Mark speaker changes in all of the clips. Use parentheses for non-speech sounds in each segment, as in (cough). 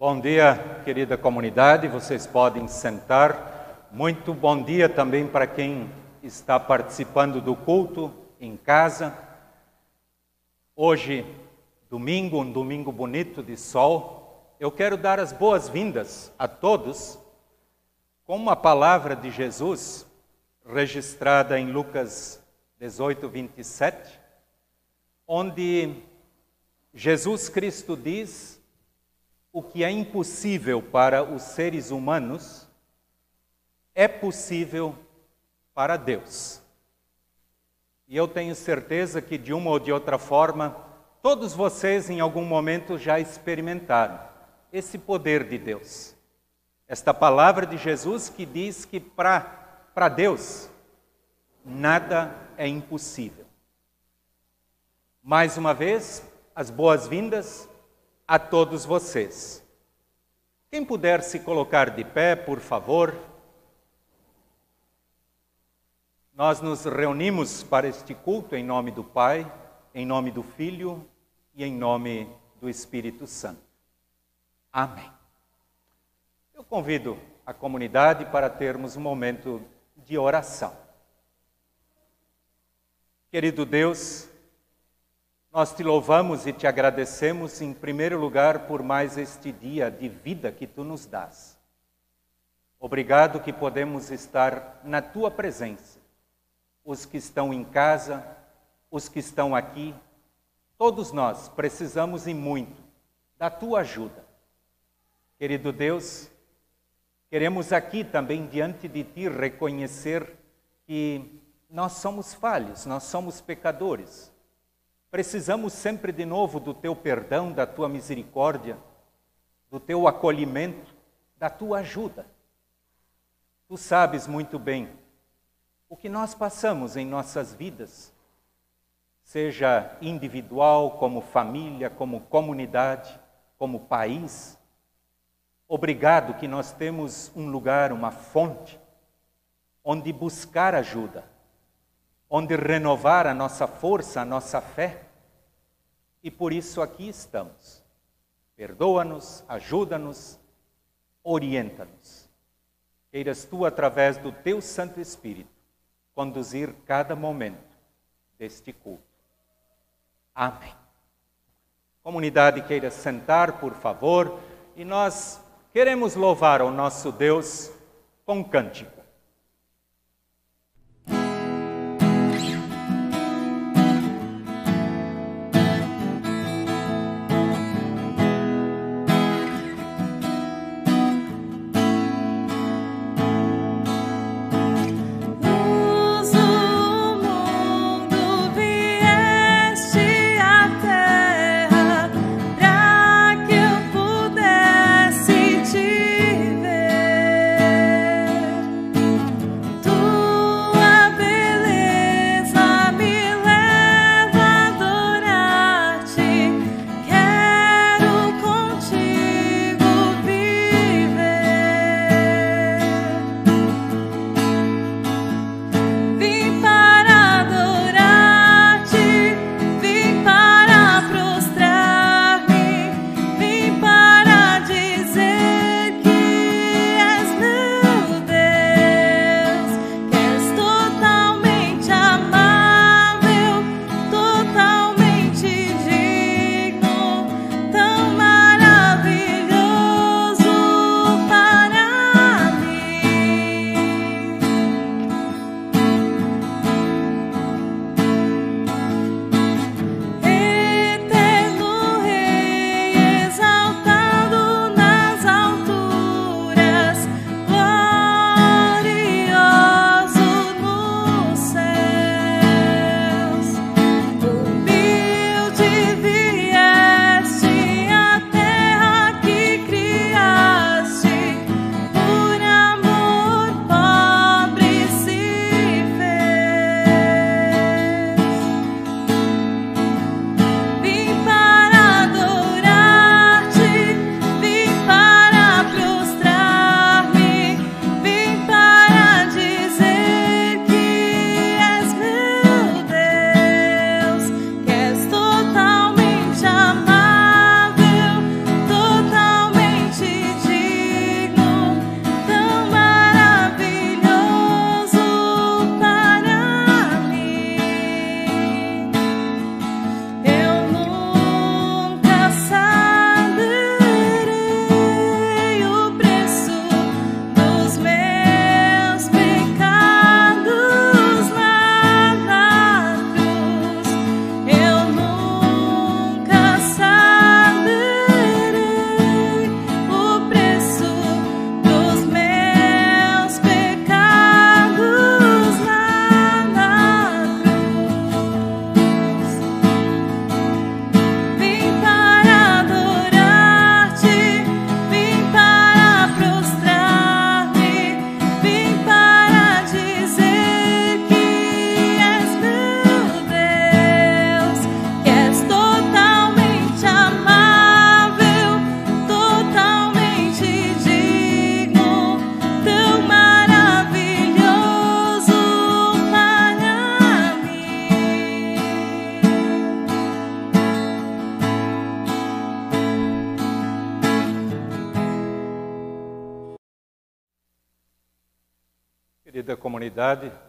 Speaker 1: Bom dia, querida comunidade. Vocês podem sentar. Muito bom dia também para quem está participando do culto em casa. Hoje, domingo, um domingo bonito de sol. Eu quero dar as boas-vindas a todos com uma palavra de Jesus registrada em Lucas 18, 27, onde Jesus Cristo diz o que é impossível para os seres humanos é possível para Deus. E eu tenho certeza que de uma ou de outra forma, todos vocês em algum momento já experimentaram esse poder de Deus. Esta palavra de Jesus que diz que para Deus nada é impossível. Mais uma vez, as boas-vindas a todos vocês. Quem puder se colocar de pé, por favor. Nós nos reunimos para este culto em nome do Pai, em nome do Filho e em nome do Espírito Santo. Amém. Eu convido a comunidade para termos um momento de oração. Querido Deus, nós te louvamos e te agradecemos, em primeiro lugar, por mais este dia de vida que tu nos dás. Obrigado que podemos estar na tua presença. Os que estão em casa, os que estão aqui, todos nós precisamos e muito da tua ajuda. Querido Deus, queremos aqui também diante de ti reconhecer que nós somos falhos, nós somos pecadores Precisamos sempre de novo do teu perdão, da tua misericórdia, do teu acolhimento, da tua ajuda. Tu sabes muito bem o que nós passamos em nossas vidas, seja individual, como família, como comunidade, como país. Obrigado que nós temos um lugar, uma fonte, onde buscar ajuda onde renovar a nossa força, a nossa fé. E por isso aqui estamos. Perdoa-nos, ajuda-nos, orienta-nos. Queiras tu, através do teu Santo Espírito, conduzir cada momento deste culto. Amém. Comunidade queira sentar, por favor, e nós queremos louvar ao nosso Deus com cântico.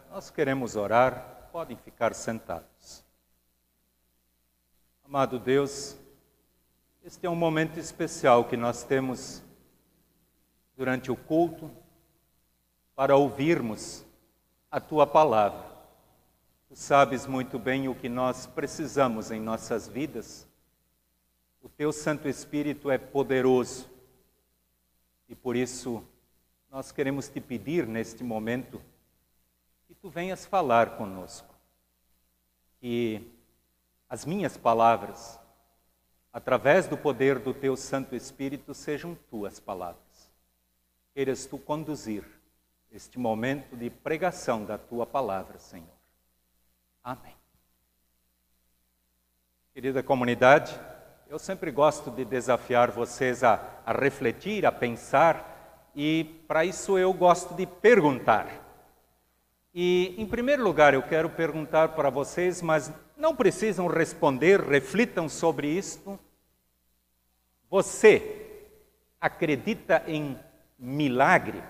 Speaker 1: Nós queremos orar, podem ficar sentados. Amado Deus, este é um momento especial que nós temos durante o culto para ouvirmos a tua palavra. Tu sabes muito bem o que nós precisamos em nossas vidas. O teu Santo Espírito é poderoso e por isso nós queremos te pedir neste momento tu venhas falar conosco. Que as minhas palavras, através do poder do teu Santo Espírito, sejam tuas palavras. Queiras tu conduzir este momento de pregação da tua palavra, Senhor. Amém. Querida comunidade, eu sempre gosto de desafiar vocês a, a refletir, a pensar, e para isso eu gosto de perguntar. E, em primeiro lugar, eu quero perguntar para vocês, mas não precisam responder, reflitam sobre isto. Você acredita em milagre?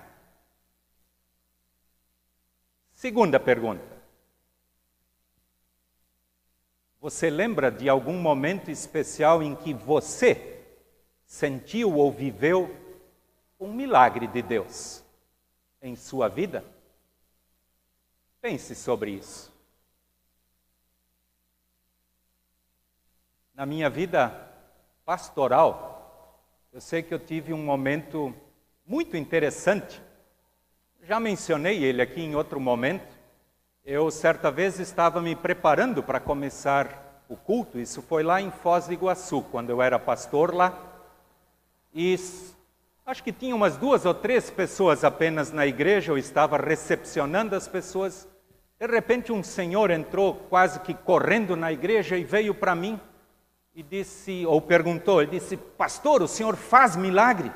Speaker 1: Segunda pergunta. Você lembra de algum momento especial em que você sentiu ou viveu um milagre de Deus em sua vida? Pense sobre isso. Na minha vida pastoral, eu sei que eu tive um momento muito interessante. Já mencionei ele aqui em outro momento. Eu, certa vez, estava me preparando para começar o culto, isso foi lá em Foz do Iguaçu, quando eu era pastor lá. E acho que tinha umas duas ou três pessoas apenas na igreja, eu estava recepcionando as pessoas. De repente, um senhor entrou quase que correndo na igreja e veio para mim e disse, ou perguntou, ele disse: Pastor, o senhor faz milagre?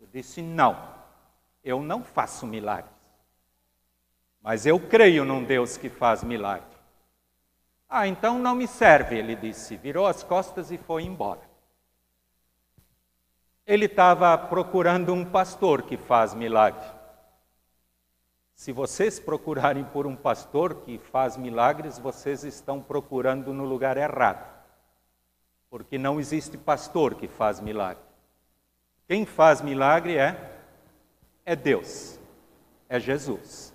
Speaker 1: Eu disse: Não, eu não faço milagre. Mas eu creio num Deus que faz milagre. Ah, então não me serve, ele disse. Virou as costas e foi embora. Ele estava procurando um pastor que faz milagre. Se vocês procurarem por um pastor que faz milagres, vocês estão procurando no lugar errado. Porque não existe pastor que faz milagre. Quem faz milagre é é Deus. É Jesus.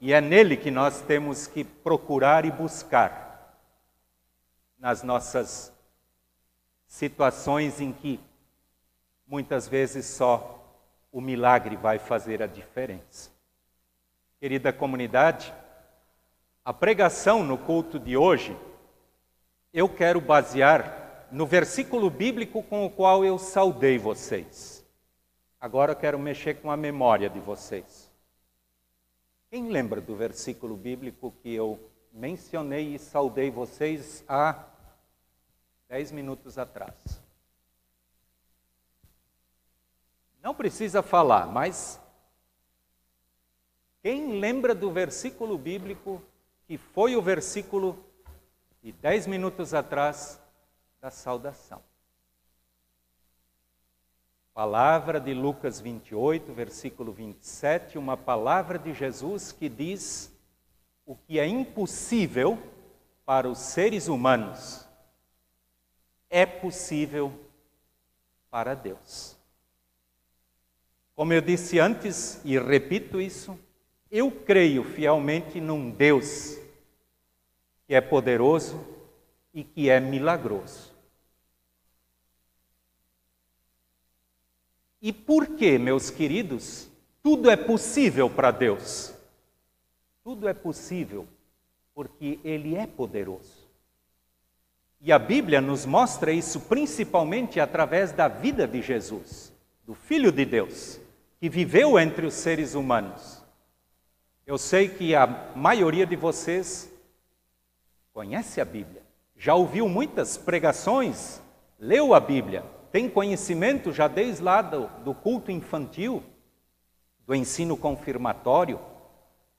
Speaker 1: E é nele que nós temos que procurar e buscar nas nossas situações em que muitas vezes só o milagre vai fazer a diferença. Querida comunidade, a pregação no culto de hoje, eu quero basear no versículo bíblico com o qual eu saudei vocês. Agora eu quero mexer com a memória de vocês. Quem lembra do versículo bíblico que eu mencionei e saudei vocês há dez minutos atrás? Não precisa falar, mas quem lembra do versículo bíblico que foi o versículo de dez minutos atrás da saudação? Palavra de Lucas 28, versículo 27, uma palavra de Jesus que diz o que é impossível para os seres humanos é possível para Deus. Como eu disse antes e repito isso, eu creio fielmente num Deus que é poderoso e que é milagroso. E por que, meus queridos, tudo é possível para Deus? Tudo é possível porque Ele é poderoso. E a Bíblia nos mostra isso principalmente através da vida de Jesus, do Filho de Deus, que viveu entre os seres humanos. Eu sei que a maioria de vocês conhece a Bíblia, já ouviu muitas pregações, leu a Bíblia, tem conhecimento já desde lá do, do culto infantil, do ensino confirmatório.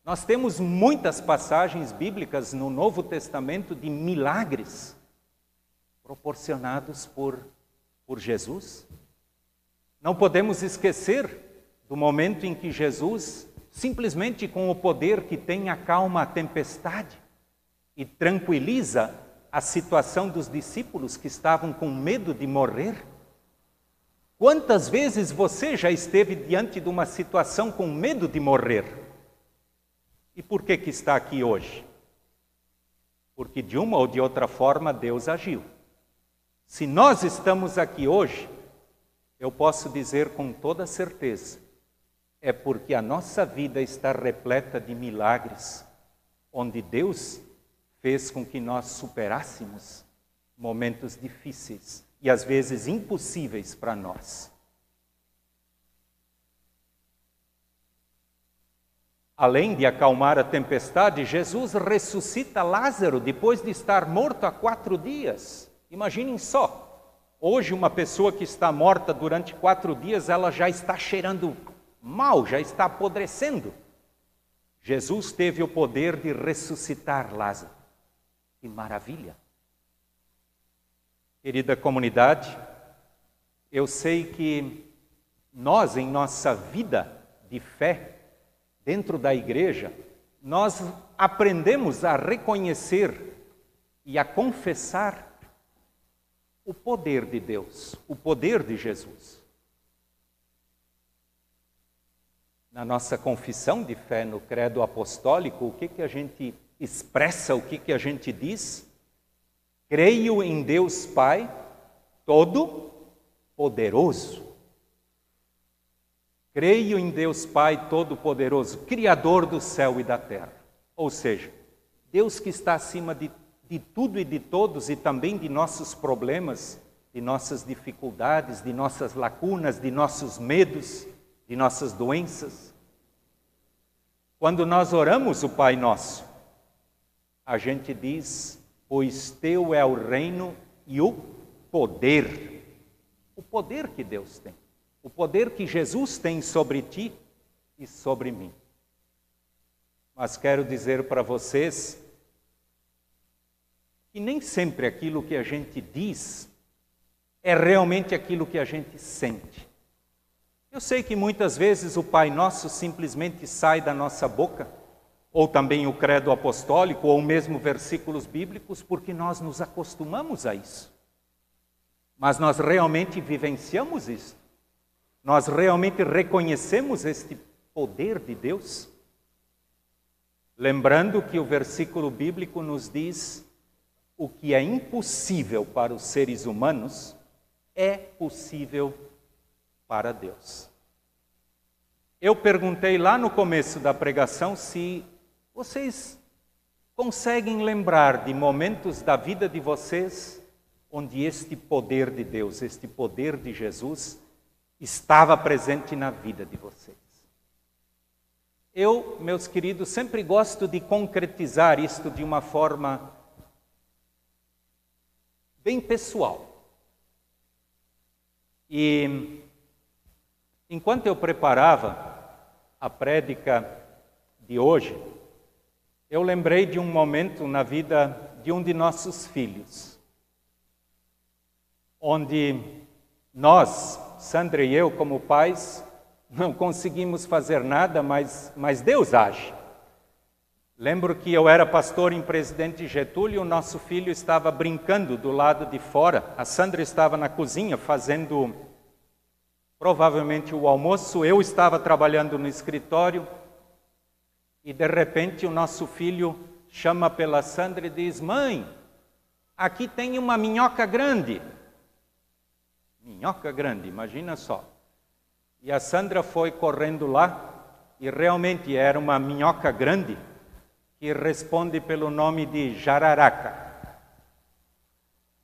Speaker 1: Nós temos muitas passagens bíblicas no Novo Testamento de milagres proporcionados por, por Jesus. Não podemos esquecer do momento em que Jesus simplesmente com o poder que tem acalma a tempestade e tranquiliza a situação dos discípulos que estavam com medo de morrer? Quantas vezes você já esteve diante de uma situação com medo de morrer? E por que que está aqui hoje? Porque de uma ou de outra forma Deus agiu. Se nós estamos aqui hoje, eu posso dizer com toda certeza, é porque a nossa vida está repleta de milagres, onde Deus fez com que nós superássemos momentos difíceis e às vezes impossíveis para nós. Além de acalmar a tempestade, Jesus ressuscita Lázaro depois de estar morto há quatro dias. Imaginem só, hoje uma pessoa que está morta durante quatro dias, ela já está cheirando mal, já está apodrecendo. Jesus teve o poder de ressuscitar Lázaro. Que maravilha! Querida comunidade, eu sei que nós, em nossa vida de fé, dentro da igreja, nós aprendemos a reconhecer e a confessar o poder de Deus, o poder de Jesus. Na nossa confissão de fé no credo apostólico, o que, que a gente expressa, o que, que a gente diz? Creio em Deus Pai Todo-Poderoso. Creio em Deus Pai Todo-Poderoso, Criador do céu e da terra. Ou seja, Deus que está acima de, de tudo e de todos e também de nossos problemas, de nossas dificuldades, de nossas lacunas, de nossos medos, de nossas doenças. Quando nós oramos o Pai Nosso, a gente diz pois teu é o reino e o poder. O poder que Deus tem, o poder que Jesus tem sobre ti e sobre mim. Mas quero dizer para vocês que nem sempre aquilo que a gente diz é realmente aquilo que a gente sente. Eu sei que muitas vezes o Pai Nosso simplesmente sai da nossa boca ou também o credo apostólico, ou mesmo versículos bíblicos, porque nós nos acostumamos a isso. Mas nós realmente vivenciamos isso? Nós realmente reconhecemos este poder de Deus? Lembrando que o versículo bíblico nos diz: o que é impossível para os seres humanos é possível para Deus. Eu perguntei lá no começo da pregação se vocês conseguem lembrar de momentos da vida de vocês onde este poder de Deus, este poder de Jesus, estava presente na vida de vocês? Eu, meus queridos, sempre gosto de concretizar isto de uma forma bem pessoal. E enquanto eu preparava a prédica de hoje, eu lembrei de um momento na vida de um de nossos filhos, onde nós, Sandra e eu, como pais, não conseguimos fazer nada, mas, mas Deus age. Lembro que eu era pastor em Presidente Getúlio, o nosso filho estava brincando do lado de fora, a Sandra estava na cozinha fazendo provavelmente o almoço, eu estava trabalhando no escritório, e de repente o nosso filho chama pela Sandra e diz: Mãe, aqui tem uma minhoca grande. Minhoca grande, imagina só. E a Sandra foi correndo lá e realmente era uma minhoca grande que responde pelo nome de jararaca.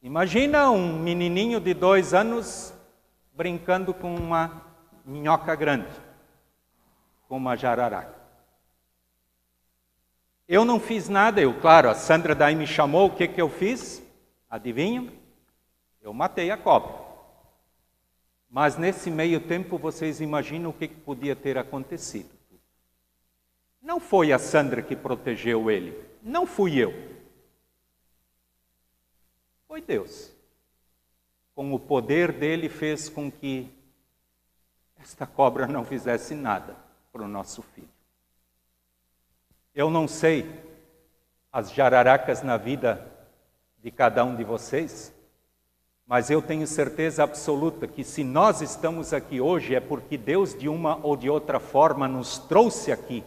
Speaker 1: Imagina um menininho de dois anos brincando com uma minhoca grande, com uma jararaca. Eu não fiz nada, eu, claro, a Sandra daí me chamou, o que, que eu fiz? Adivinham? Eu matei a cobra. Mas nesse meio tempo, vocês imaginam o que, que podia ter acontecido? Não foi a Sandra que protegeu ele, não fui eu. Foi Deus. Com o poder dele, fez com que esta cobra não fizesse nada para o nosso filho. Eu não sei as jararacas na vida de cada um de vocês, mas eu tenho certeza absoluta que se nós estamos aqui hoje é porque Deus, de uma ou de outra forma, nos trouxe aqui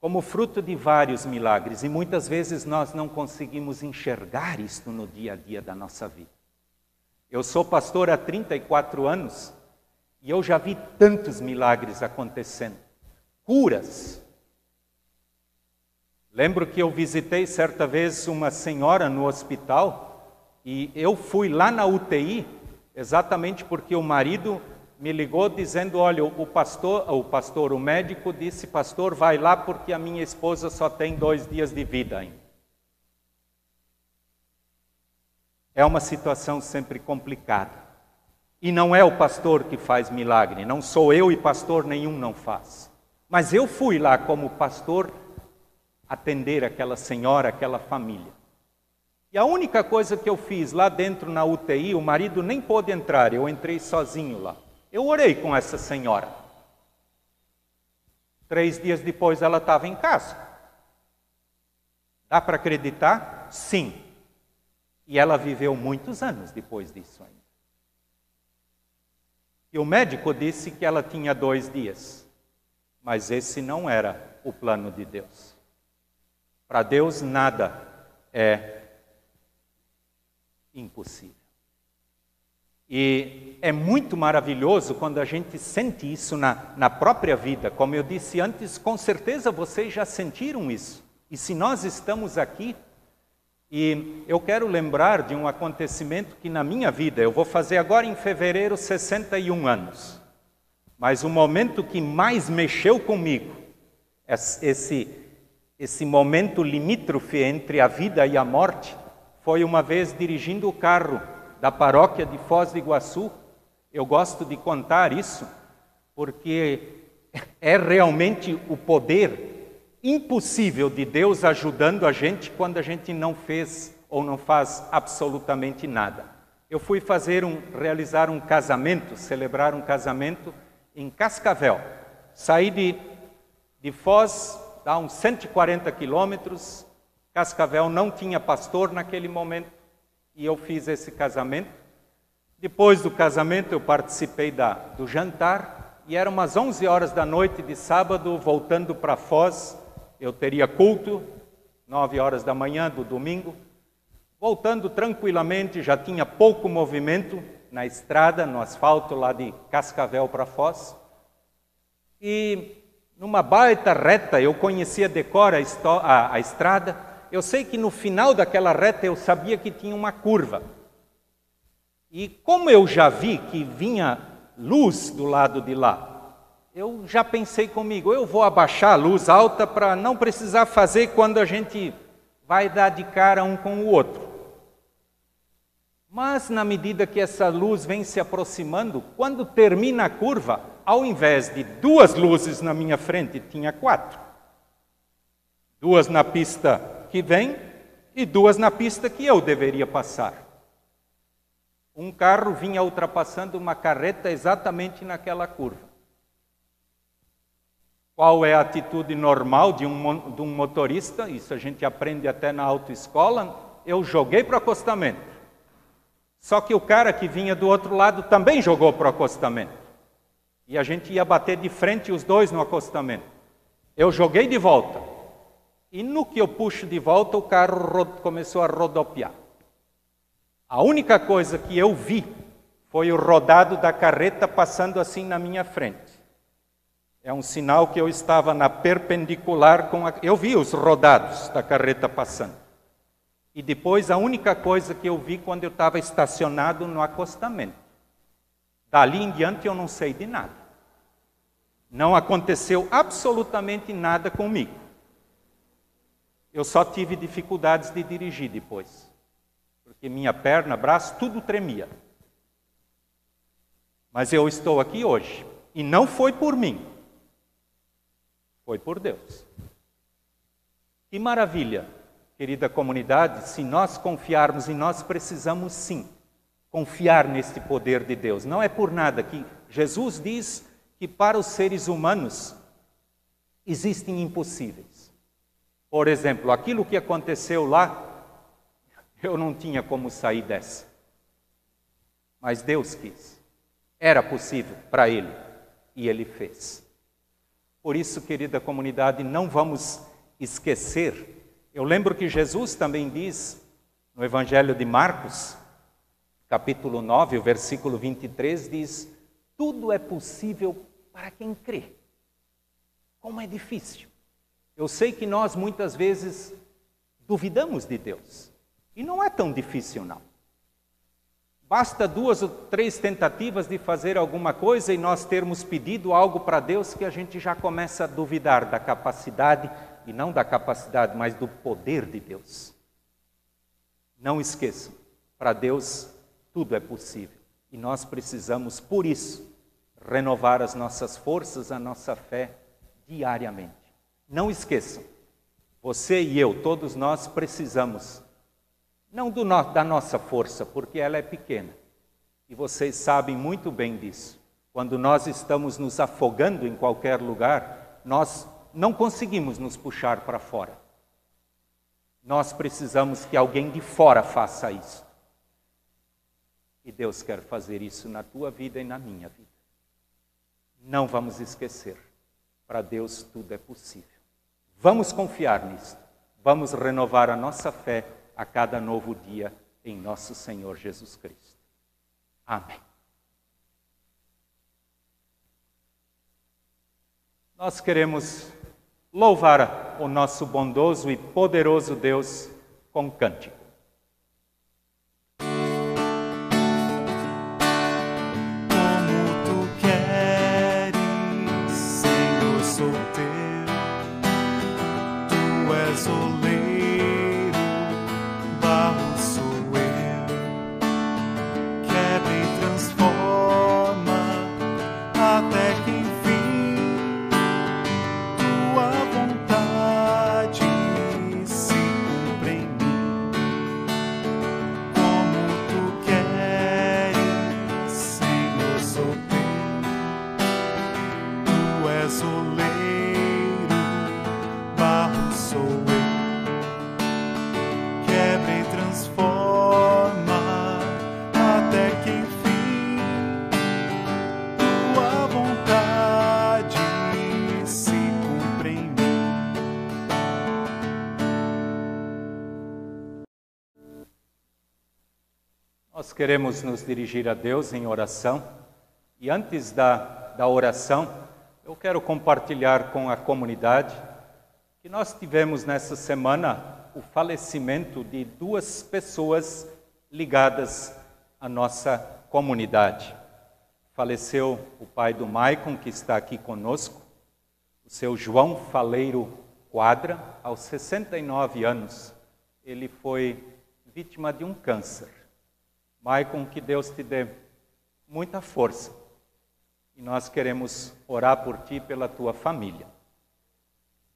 Speaker 1: como fruto de vários milagres e muitas vezes nós não conseguimos enxergar isto no dia a dia da nossa vida. Eu sou pastor há 34 anos e eu já vi tantos milagres acontecendo curas. Lembro que eu visitei certa vez uma senhora no hospital e eu fui lá na UTI exatamente porque o marido me ligou dizendo: Olha, o pastor, o pastor, o médico disse, pastor, vai lá porque a minha esposa só tem dois dias de vida ainda. É uma situação sempre complicada. E não é o pastor que faz milagre, não sou eu e pastor nenhum não faz. Mas eu fui lá como pastor atender aquela senhora, aquela família. E a única coisa que eu fiz lá dentro na UTI, o marido nem pôde entrar, eu entrei sozinho lá. Eu orei com essa senhora. Três dias depois ela estava em casa. Dá para acreditar? Sim. E ela viveu muitos anos depois disso ainda. E o médico disse que ela tinha dois dias. Mas esse não era o plano de Deus. Para Deus nada é impossível. E é muito maravilhoso quando a gente sente isso na, na própria vida. Como eu disse antes, com certeza vocês já sentiram isso. E se nós estamos aqui, e eu quero lembrar de um acontecimento que na minha vida, eu vou fazer agora em fevereiro 61 anos, mas o momento que mais mexeu comigo, esse, esse momento limítrofe entre a vida e a morte, foi uma vez dirigindo o carro da paróquia de Foz do Iguaçu. Eu gosto de contar isso porque (laughs) é realmente o poder impossível de Deus ajudando a gente quando a gente não fez ou não faz absolutamente nada. Eu fui fazer um, realizar um casamento, celebrar um casamento em Cascavel. Saí de, de Foz, dá uns 140 quilômetros. Cascavel não tinha pastor naquele momento e eu fiz esse casamento. Depois do casamento, eu participei da, do jantar e eram umas 11 horas da noite de sábado, voltando para Foz. Eu teria culto, 9 horas da manhã do domingo. Voltando tranquilamente, já tinha pouco movimento na estrada, no asfalto lá de Cascavel para Foz. E numa baita reta, eu conhecia decora a, a estrada, eu sei que no final daquela reta eu sabia que tinha uma curva. E como eu já vi que vinha luz do lado de lá, eu já pensei comigo, eu vou abaixar a luz alta para não precisar fazer quando a gente vai dar de cara um com o outro. Mas na medida que essa luz vem se aproximando, quando termina a curva, ao invés de duas luzes na minha frente, tinha quatro. Duas na pista que vem e duas na pista que eu deveria passar. Um carro vinha ultrapassando uma carreta exatamente naquela curva. Qual é a atitude normal de um, de um motorista? Isso a gente aprende até na autoescola. Eu joguei para o acostamento. Só que o cara que vinha do outro lado também jogou para o acostamento. E a gente ia bater de frente os dois no acostamento. Eu joguei de volta. E no que eu puxo de volta, o carro começou a rodopiar. A única coisa que eu vi foi o rodado da carreta passando assim na minha frente. É um sinal que eu estava na perpendicular com a. Eu vi os rodados da carreta passando. E depois a única coisa que eu vi quando eu estava estacionado no acostamento. Dali em diante eu não sei de nada. Não aconteceu absolutamente nada comigo. Eu só tive dificuldades de dirigir depois, porque minha perna, braço, tudo tremia. Mas eu estou aqui hoje, e não foi por mim, foi por Deus. Que maravilha, querida comunidade, se nós confiarmos, e nós precisamos sim confiar neste poder de Deus. Não é por nada que Jesus diz que para os seres humanos existem impossíveis. Por exemplo, aquilo que aconteceu lá, eu não tinha como sair dessa. Mas Deus quis. Era possível para Ele e Ele fez. Por isso, querida comunidade, não vamos esquecer. Eu lembro que Jesus também diz no Evangelho de Marcos, capítulo 9, o versículo 23, diz: Tudo é possível para quem crê. Como é difícil. Eu sei que nós muitas vezes duvidamos de Deus. E não é tão difícil, não. Basta duas ou três tentativas de fazer alguma coisa e nós termos pedido algo para Deus que a gente já começa a duvidar da capacidade, e não da capacidade, mas do poder de Deus. Não esqueçam, para Deus tudo é possível. E nós precisamos, por isso, renovar as nossas forças, a nossa fé diariamente. Não esqueçam, você e eu, todos nós precisamos, não no, da nossa força, porque ela é pequena, e vocês sabem muito bem disso. Quando nós estamos nos afogando em qualquer lugar, nós não conseguimos nos puxar para fora. Nós precisamos que alguém de fora faça isso. E Deus quer fazer isso na tua vida e na minha vida. Não vamos esquecer, para Deus tudo é possível. Vamos confiar nisso. Vamos renovar a nossa fé a cada novo dia em nosso Senhor Jesus Cristo. Amém. Nós queremos louvar o nosso bondoso e poderoso Deus com cântico. Queremos nos dirigir a Deus em oração e antes da, da oração, eu quero compartilhar com a comunidade que nós tivemos nessa semana o falecimento de duas pessoas ligadas à nossa comunidade. Faleceu o pai do Maicon, que está aqui conosco, o seu João Faleiro Quadra, aos 69 anos. Ele foi vítima de um câncer. Maicon, que Deus te dê muita força. E nós queremos orar por ti e pela tua família.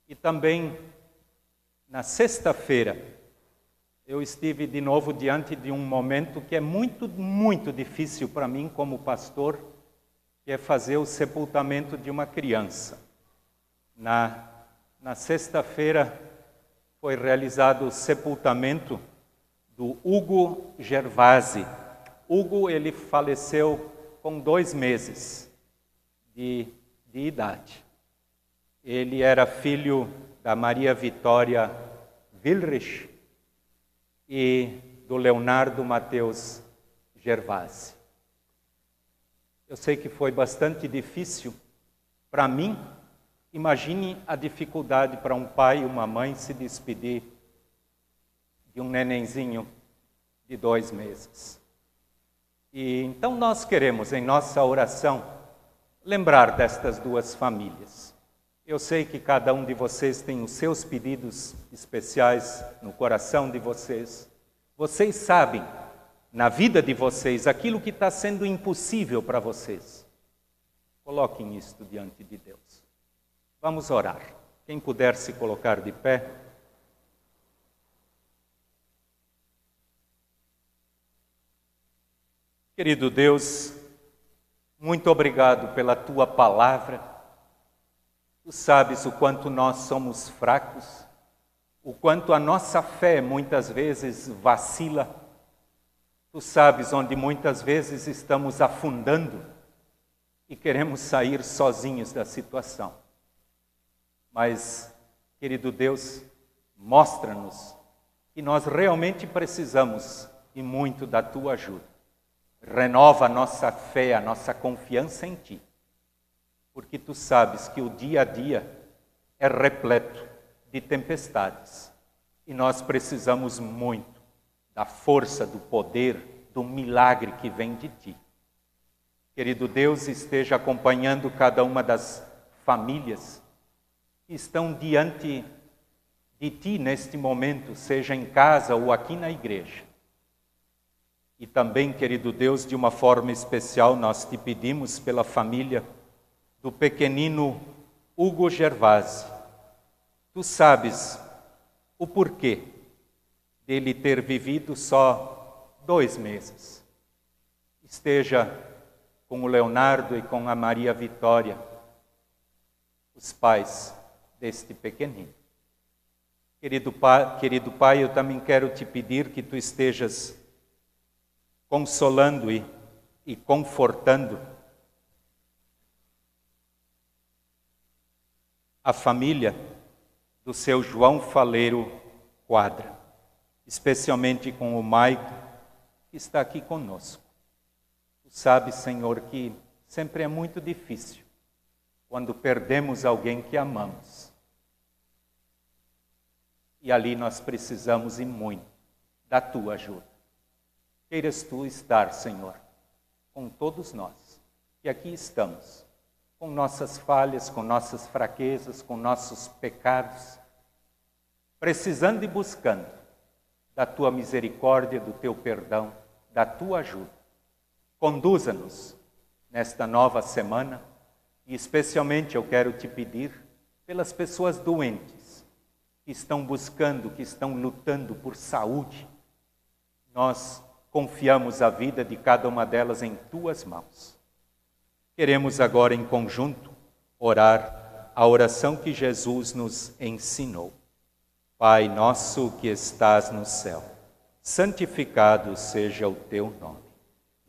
Speaker 1: E também, na sexta-feira, eu estive de novo diante de um momento que é muito, muito difícil para mim como pastor, que é fazer o sepultamento de uma criança. Na, na sexta-feira foi realizado o sepultamento do Hugo Gervasi. Hugo ele faleceu com dois meses de, de idade. Ele era filho da Maria Vitória Wilrich e do Leonardo Mateus Gervasi. Eu sei que foi bastante difícil para mim. Imagine a dificuldade para um pai e uma mãe se despedir de um nenenzinho de dois meses. E então nós queremos, em nossa oração, lembrar destas duas famílias. Eu sei que cada um de vocês tem os seus pedidos especiais no coração de vocês. Vocês sabem, na vida de vocês, aquilo que está sendo impossível para vocês. Coloquem isto diante de Deus. Vamos orar. Quem puder se colocar de pé. Querido Deus, muito obrigado pela tua palavra. Tu sabes o quanto nós somos fracos o quanto a nossa fé muitas vezes vacila. Tu sabes onde muitas vezes estamos afundando e queremos sair sozinhos da situação. Mas, querido Deus, mostra-nos que nós realmente precisamos e muito da tua ajuda. Renova a nossa fé, a nossa confiança em ti, porque tu sabes que o dia a dia é repleto de tempestades e nós precisamos muito da força, do poder, do milagre que vem de ti. Querido Deus, esteja acompanhando cada uma das famílias que estão diante de ti neste momento, seja em casa ou aqui na igreja. E também, querido Deus, de uma forma especial, nós te pedimos pela família do pequenino Hugo Gervasi. Tu sabes o porquê dele ter vivido só dois meses. Esteja com o Leonardo e com a Maria Vitória, os pais deste pequenino. Querido pai, querido pai, eu também quero te pedir que tu estejas consolando e, e confortando a família do seu João Faleiro Quadra, especialmente com o Maico, que está aqui conosco. Tu sabes, Senhor, que sempre é muito difícil quando perdemos alguém que amamos. E ali nós precisamos e muito da tua ajuda. Queiras tu estar, Senhor, com todos nós, que aqui estamos, com nossas falhas, com nossas fraquezas, com nossos pecados, precisando e buscando da tua misericórdia, do teu perdão, da tua ajuda. Conduza-nos nesta nova semana e, especialmente, eu quero te pedir pelas pessoas doentes que estão buscando, que estão lutando por saúde. Nós confiamos a vida de cada uma delas em tuas mãos. Queremos agora, em conjunto, orar a oração que Jesus nos ensinou. Pai nosso que estás no céu, santificado seja o teu nome.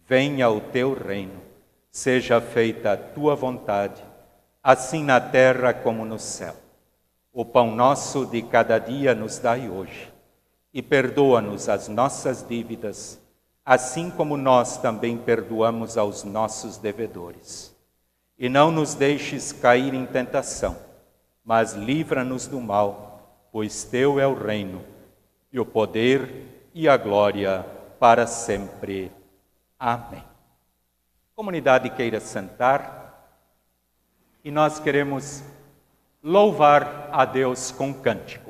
Speaker 1: Venha o teu reino, seja feita a tua vontade, assim na terra como no céu. O pão nosso de cada dia nos dai hoje, e perdoa-nos as nossas dívidas assim como nós também perdoamos aos nossos devedores. E não nos deixes cair em tentação, mas livra-nos do mal, pois teu é o reino, e o poder e a glória para sempre. Amém. Comunidade queira sentar, e nós queremos louvar a Deus com cântico.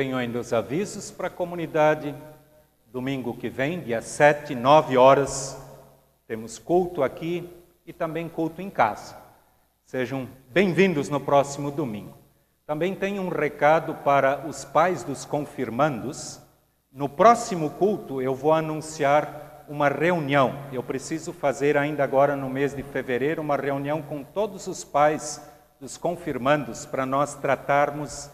Speaker 1: Tenho ainda os avisos para a comunidade. Domingo que vem, dia 7, 9 horas, temos culto aqui e também culto em casa. Sejam bem-vindos no próximo domingo. Também tenho um recado para os pais dos confirmandos. No próximo culto eu vou anunciar uma reunião. Eu preciso fazer ainda agora no mês de fevereiro uma reunião com todos os pais dos confirmandos para nós tratarmos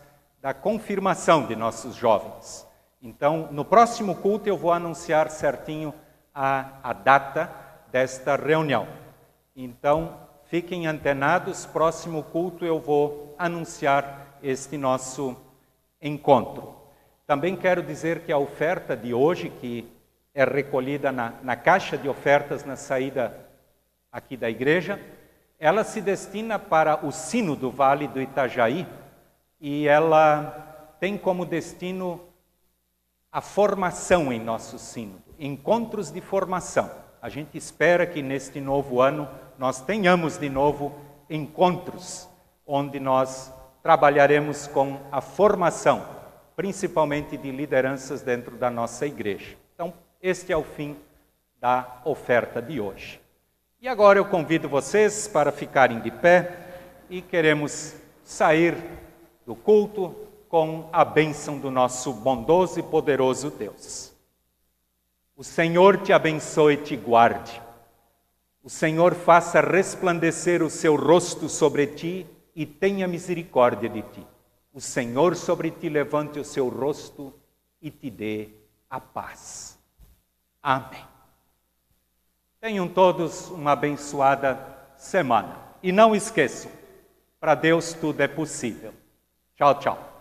Speaker 1: da confirmação de nossos jovens. Então, no próximo culto eu vou anunciar certinho a, a data desta reunião. Então, fiquem antenados, próximo culto eu vou anunciar este nosso encontro. Também quero dizer que a oferta de hoje, que é recolhida na, na caixa de ofertas na saída aqui da igreja, ela se destina para o sino do Vale do Itajaí e ela tem como destino a formação em nosso sino, encontros de formação. A gente espera que neste novo ano nós tenhamos de novo encontros onde nós trabalharemos com a formação, principalmente de lideranças dentro da nossa igreja. Então, este é o fim da oferta de hoje. E agora eu convido vocês para ficarem de pé e queremos sair do culto com a bênção do nosso bondoso e poderoso Deus. O Senhor te abençoe e te guarde. O Senhor faça resplandecer o seu rosto sobre ti e tenha misericórdia de ti. O Senhor sobre ti levante o seu rosto e te dê a paz. Amém. Tenham todos uma abençoada semana. E não esqueçam, para Deus tudo é possível. Tchau, tchau.